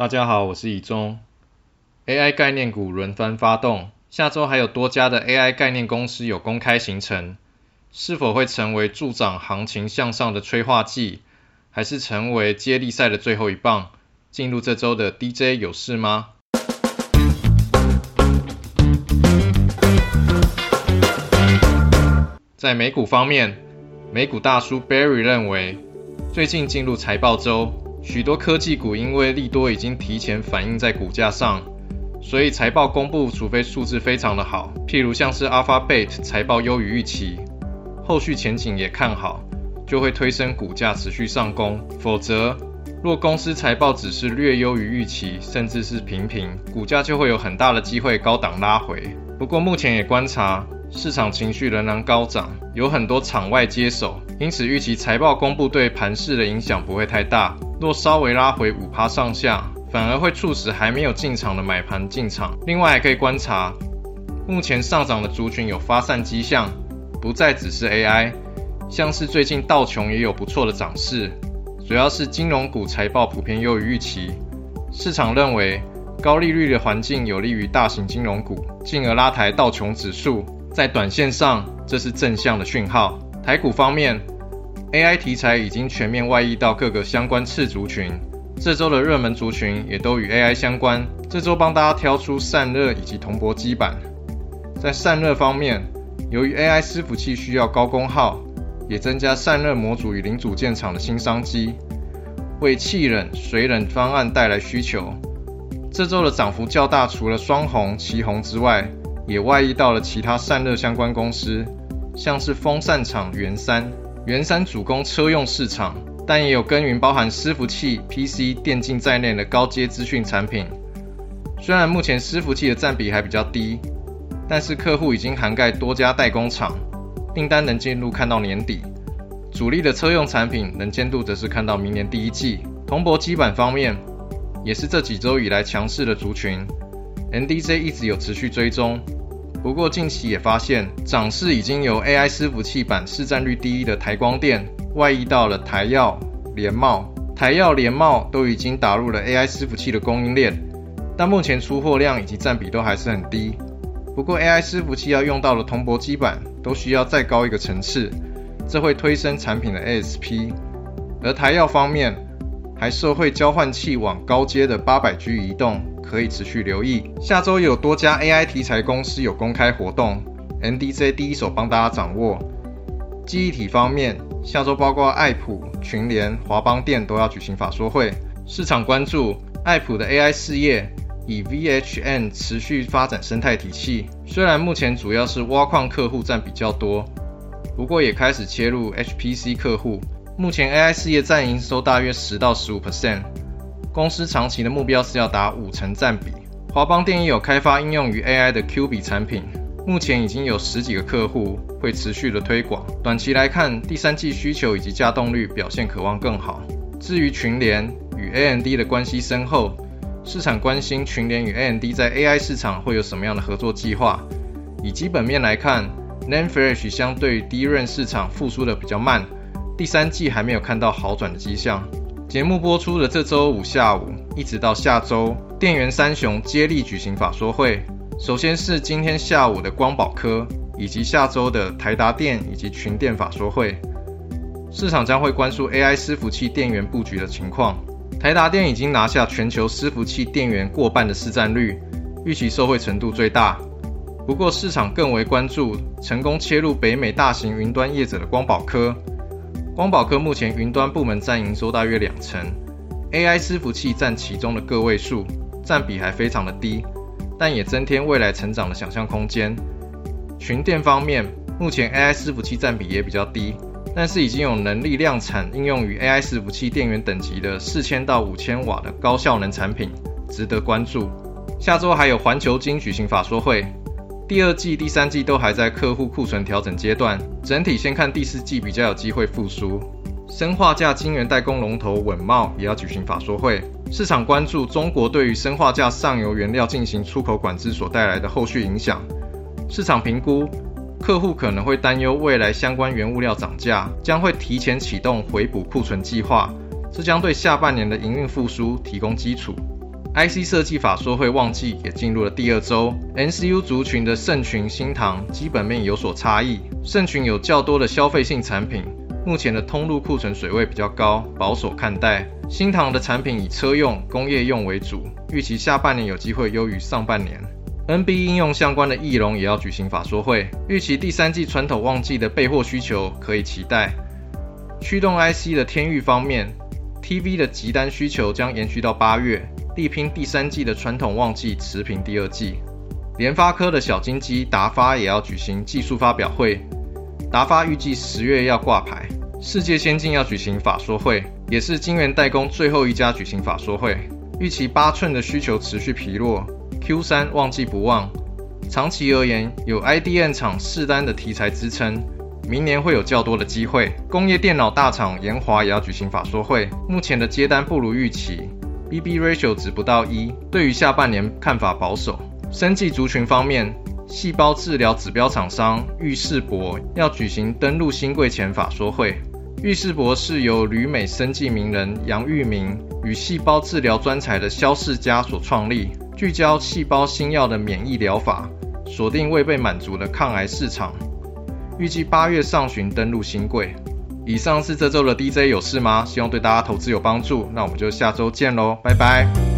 大家好，我是以中。AI 概念股轮番发动，下周还有多家的 AI 概念公司有公开行程，是否会成为助长行情向上的催化剂，还是成为接力赛的最后一棒？进入这周的 DJ 有事吗？在美股方面，美股大叔 Barry 认为，最近进入财报周。许多科技股因为利多已经提前反映在股价上，所以财报公布，除非数字非常的好，譬如像是 Alphabet 财报优于预期，后续前景也看好，就会推升股价持续上攻。否则，若公司财报只是略优于预期，甚至是平平，股价就会有很大的机会高档拉回。不过目前也观察。市场情绪仍然高涨，有很多场外接手，因此预期财报公布对盘势的影响不会太大。若稍微拉回五趴上下，反而会促使还没有进场的买盘进场。另外还可以观察，目前上涨的族群有发散迹象，不再只是 AI，像是最近道琼也有不错的涨势，主要是金融股财报普遍优于预期。市场认为高利率的环境有利于大型金融股，进而拉抬道琼指数。在短线上，这是正向的讯号。台股方面，AI 题材已经全面外溢到各个相关次族群，这周的热门族群也都与 AI 相关。这周帮大家挑出散热以及铜箔基板。在散热方面，由于 AI 伺服器需要高功耗，也增加散热模组与零组件厂的新商机，为气冷、水冷方案带来需求。这周的涨幅较大，除了双红、旗红之外。也外溢到了其他散热相关公司，像是风扇厂元山，元山主攻车用市场，但也有耕耘包含伺服器、PC、电竞在内的高阶资讯产品。虽然目前伺服器的占比还比较低，但是客户已经涵盖多家代工厂，订单能进入看到年底。主力的车用产品能见度则是看到明年第一季。铜箔基板方面，也是这几周以来强势的族群，NDJ 一直有持续追踪。不过近期也发现，涨势已经由 AI 伺服器板市占率第一的台光电外溢到了台药、联茂。台药、联茂都已经打入了 AI 伺服器的供应链，但目前出货量以及占比都还是很低。不过 AI 伺服器要用到的铜箔基板都需要再高一个层次，这会推升产品的 ASP。而台药方面，还社会交换器往高阶的八百 G 移动。可以持续留意，下周有多家 AI 题材公司有公开活动，NDJ 第一手帮大家掌握。记忆体方面，下周包括爱普、群联、华邦电都要举行法说会。市场关注爱普的 AI 事业，以 VHN 持续发展生态体系。虽然目前主要是挖矿客户占比较多，不过也开始切入 HPC 客户。目前 AI 事业占营收大约十到十五 percent。公司长期的目标是要达五成占比。华邦电也有开发应用于 AI 的 Q 比产品，目前已经有十几个客户会持续的推广。短期来看，第三季需求以及稼动率表现渴望更好。至于群联与 AMD 的关系深厚，市场关心群联与 AMD 在 AI 市场会有什么样的合作计划。以基本面来看，NAND Flash 相对于低润市场复苏的比较慢，第三季还没有看到好转的迹象。节目播出的这周五下午，一直到下周，电源三雄接力举行法说会。首先是今天下午的光宝科，以及下周的台达电以及群电法说会。市场将会关注 AI 伺服器电源布局的情况。台达电已经拿下全球伺服器电源过半的市占率，预期受惠程度最大。不过市场更为关注成功切入北美大型云端业者的光宝科。光宝科目前云端部门占营收大约两成，AI 伺服器占其中的个位数，占比还非常的低，但也增添未来成长的想象空间。群电方面，目前 AI 伺服器占比也比较低，但是已经有能力量产应用于 AI 伺服器电源等级的四千到五千瓦的高效能产品，值得关注。下周还有环球金举行法说会。第二季、第三季都还在客户库存调整阶段，整体先看第四季比较有机会复苏。生化价晶圆代工龙头稳茂也要举行法说会，市场关注中国对于生化价上游原料进行出口管制所带来的后续影响。市场评估，客户可能会担忧未来相关原物料涨价，将会提前启动回补库存计划，这将对下半年的营运复苏提供基础。IC 设计法说会旺季也进入了第二周，NCU 族群的盛群、新唐基本面有所差异。盛群有较多的消费性产品，目前的通路库存水位比较高，保守看待。新唐的产品以车用、工业用为主，预期下半年有机会优于上半年。NB 应用相关的翼龙也要举行法说会，预期第三季传统旺季的备货需求可以期待。驱动 IC 的天域方面，TV 的急单需求将延续到八月。力拼第三季的传统旺季，持平第二季。联发科的小金鸡达发也要举行技术发表会，达发预计十月要挂牌。世界先进要举行法说会，也是晶圆代工最后一家举行法说会。预期八寸的需求持续疲弱，Q 三旺季不旺。长期而言，有 IDM 厂试单的题材支撑，明年会有较多的机会。工业电脑大厂研华也要举行法说会，目前的接单不如预期。BB ratio 值不到一，对于下半年看法保守。生技族群方面，细胞治疗指标厂商玉世博要举行登陆新贵前法说会。玉世博是由旅美生技名人杨玉明与细胞治疗专才的肖世佳所创立，聚焦细胞新药的免疫疗法，锁定未被满足的抗癌市场。预计八月上旬登陆新贵。以上是这周的 DJ 有事吗？希望对大家投资有帮助。那我们就下周见喽，拜拜。